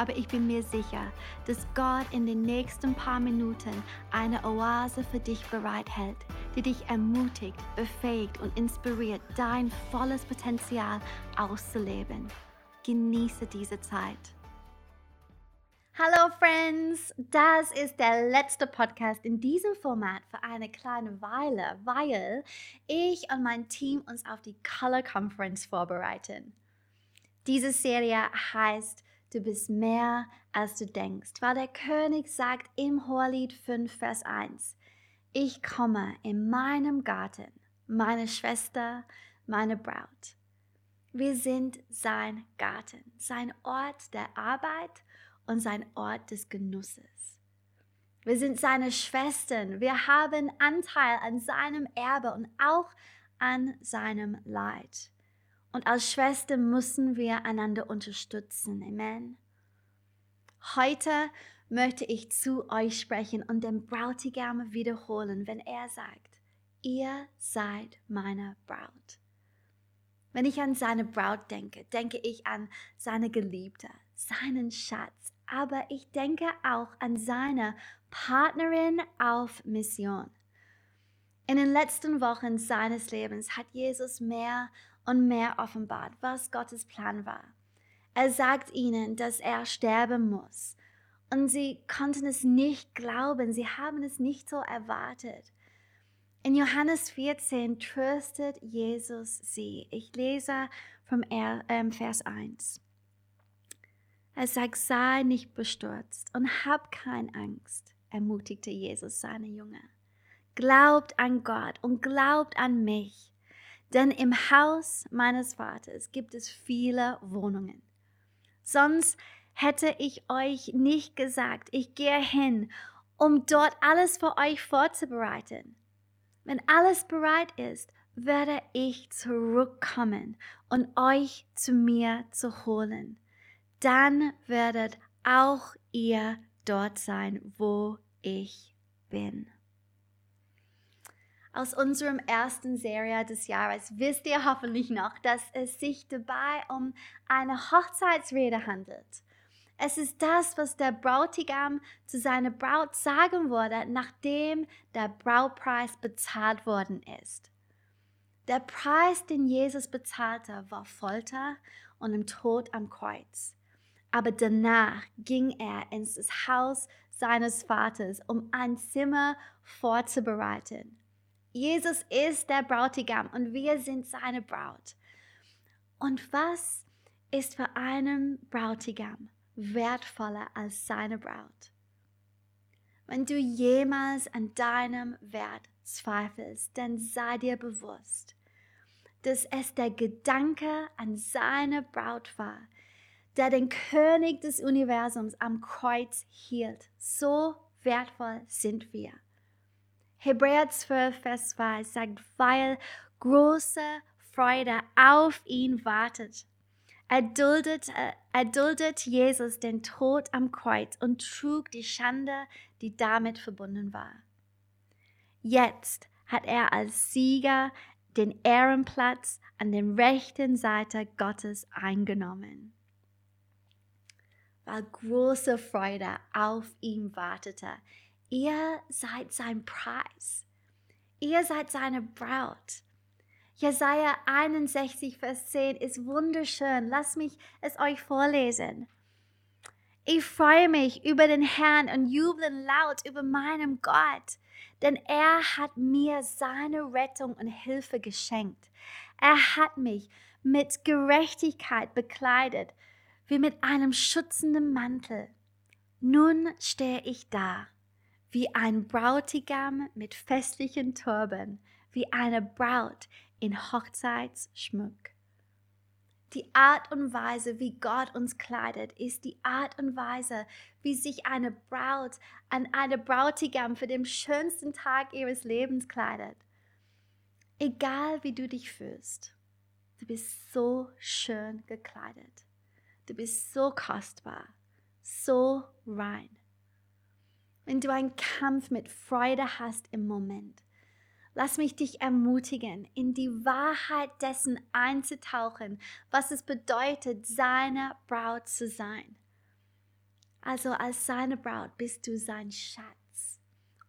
aber ich bin mir sicher, dass Gott in den nächsten paar Minuten eine Oase für dich bereithält, die dich ermutigt, befähigt und inspiriert, dein volles Potenzial auszuleben. Genieße diese Zeit. Hallo Friends, das ist der letzte Podcast in diesem Format für eine kleine Weile, weil ich und mein Team uns auf die Color Conference vorbereiten. Diese Serie heißt du bist mehr, als du denkst. Weil der König sagt im Hohelied 5, Vers 1, ich komme in meinem Garten, meine Schwester, meine Braut. Wir sind sein Garten, sein Ort der Arbeit und sein Ort des Genusses. Wir sind seine Schwestern. Wir haben Anteil an seinem Erbe und auch an seinem Leid. Und als Schwester müssen wir einander unterstützen. Amen. Heute möchte ich zu euch sprechen und den Brautigam wiederholen, wenn er sagt, ihr seid meine Braut. Wenn ich an seine Braut denke, denke ich an seine Geliebte, seinen Schatz, aber ich denke auch an seine Partnerin auf Mission. In den letzten Wochen seines Lebens hat Jesus mehr und mehr offenbart, was Gottes Plan war. Er sagt ihnen, dass er sterben muss. Und sie konnten es nicht glauben, sie haben es nicht so erwartet. In Johannes 14 tröstet Jesus sie. Ich lese vom ähm, Vers 1. Er sagt, sei nicht bestürzt und hab keine Angst, ermutigte Jesus seine Jünger. Glaubt an Gott und glaubt an mich. Denn im Haus meines Vaters gibt es viele Wohnungen. Sonst hätte ich euch nicht gesagt, ich gehe hin, um dort alles für euch vorzubereiten. Wenn alles bereit ist, werde ich zurückkommen und euch zu mir zu holen. Dann werdet auch ihr dort sein, wo ich bin aus unserem ersten Serie des Jahres wisst ihr hoffentlich noch, dass es sich dabei um eine Hochzeitsrede handelt. Es ist das, was der Brautigam zu seiner Braut sagen würde, nachdem der Brautpreis bezahlt worden ist. Der Preis, den Jesus bezahlte, war Folter und im Tod am Kreuz. Aber danach ging er ins Haus seines Vaters, um ein Zimmer vorzubereiten. Jesus ist der Brautigam und wir sind seine Braut. Und was ist für einen Brautigam wertvoller als seine Braut? Wenn du jemals an deinem Wert zweifelst, dann sei dir bewusst, dass es der Gedanke an seine Braut war, der den König des Universums am Kreuz hielt. So wertvoll sind wir. Hebräer 12, Vers 2 sagt, weil große Freude auf ihn wartet. Er duldet, äh, er duldet Jesus den Tod am Kreuz und trug die Schande, die damit verbunden war. Jetzt hat er als Sieger den Ehrenplatz an der rechten Seite Gottes eingenommen. Weil große Freude auf ihn wartete, Ihr seid sein Preis. Ihr seid seine Braut. Jesaja 61, Vers 10 ist wunderschön. Lasst mich es euch vorlesen. Ich freue mich über den Herrn und juble laut über meinem Gott, denn er hat mir seine Rettung und Hilfe geschenkt. Er hat mich mit Gerechtigkeit bekleidet, wie mit einem schützenden Mantel. Nun stehe ich da wie ein Brautigam mit festlichen Turban, wie eine Braut in Hochzeitsschmuck. Die Art und Weise, wie Gott uns kleidet, ist die Art und Weise, wie sich eine Braut an eine Brautigam für den schönsten Tag ihres Lebens kleidet. Egal wie du dich fühlst, Du bist so schön gekleidet. Du bist so kostbar, so rein. Wenn du einen Kampf mit Freude hast im Moment, lass mich dich ermutigen, in die Wahrheit dessen einzutauchen, was es bedeutet, seine Braut zu sein. Also als seine Braut bist du sein Schatz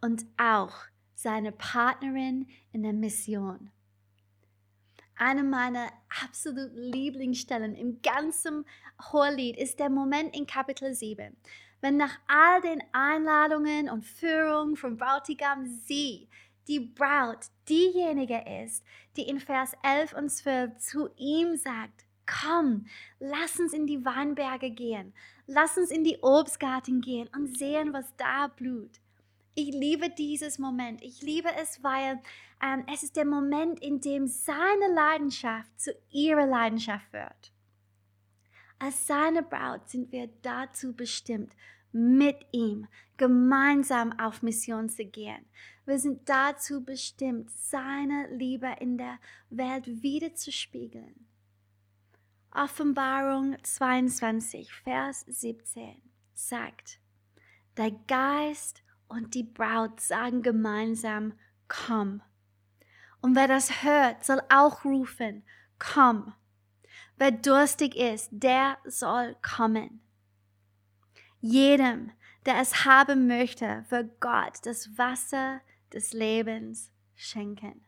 und auch seine Partnerin in der Mission. Eine meiner absoluten Lieblingsstellen im ganzen Hohelied ist der Moment in Kapitel 7, wenn nach all den Einladungen und Führungen vom Bräutigam sie, die Braut, diejenige ist, die in Vers 11 und 12 zu ihm sagt, komm, lass uns in die Weinberge gehen, lass uns in die Obstgarten gehen und sehen, was da blüht. Ich liebe dieses Moment. Ich liebe es, weil ähm, es ist der Moment, in dem seine Leidenschaft zu ihrer Leidenschaft wird. Als seine Braut sind wir dazu bestimmt, mit ihm gemeinsam auf Mission zu gehen. Wir sind dazu bestimmt, seine Liebe in der Welt wieder zu spiegeln. Offenbarung 22, Vers 17 sagt, der Geist und die Braut sagen gemeinsam, komm. Und wer das hört, soll auch rufen, komm. Wer durstig ist, der soll kommen. Jedem, der es haben möchte, wird Gott das Wasser des Lebens schenken.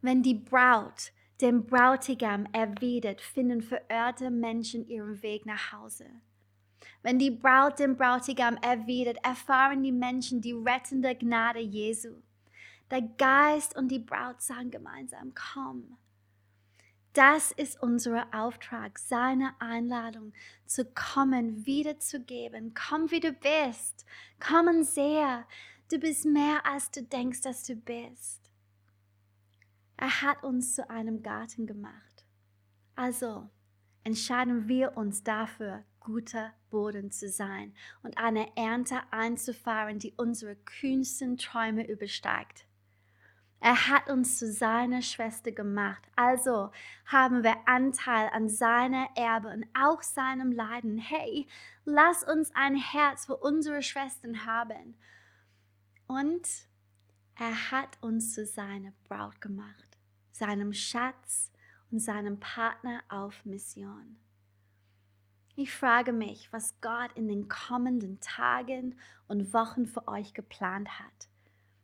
Wenn die Braut dem Brautigam erwidert, finden verirrte Menschen ihren Weg nach Hause. Wenn die Braut dem Brautigam erwidert, erfahren die Menschen die rettende Gnade Jesu. Der Geist und die Braut sagen gemeinsam, komm. Das ist unser Auftrag, seine Einladung zu kommen, wiederzugeben. Komm, wie du bist. Komm und sehe, du bist mehr, als du denkst, dass du bist. Er hat uns zu einem Garten gemacht. Also entscheiden wir uns dafür, guter Boden zu sein und eine Ernte einzufahren, die unsere kühnsten Träume übersteigt. Er hat uns zu seiner Schwester gemacht, also haben wir Anteil an seiner Erbe und auch seinem Leiden. Hey, lass uns ein Herz für unsere Schwestern haben. Und er hat uns zu seiner Braut gemacht, seinem Schatz und seinem Partner auf Mission. Ich frage mich, was Gott in den kommenden Tagen und Wochen für euch geplant hat.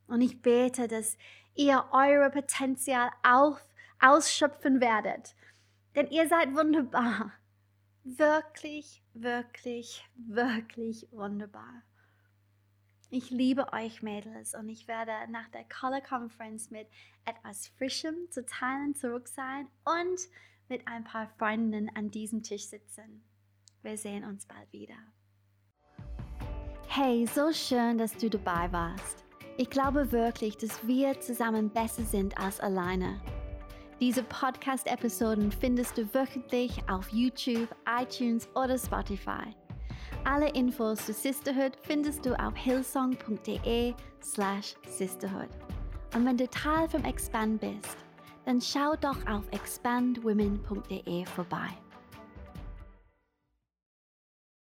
Und ich bete, dass ihr euer Potenzial auf, ausschöpfen werdet. Denn ihr seid wunderbar. Wirklich, wirklich, wirklich wunderbar. Ich liebe euch Mädels und ich werde nach der Color Conference mit etwas Frischem zu teilen zurück sein und mit ein paar Freundinnen an diesem Tisch sitzen. Wir sehen uns bald wieder. Hey, so schön, dass du dabei warst. Ich glaube wirklich, dass wir zusammen besser sind als alleine. Diese Podcast-Episoden findest du wöchentlich auf YouTube, iTunes oder Spotify. Alle Infos zu Sisterhood findest du auf hillsong.de slash sisterhood. Und wenn du Teil vom Expand bist, dann schau doch auf expandwomen.de vorbei.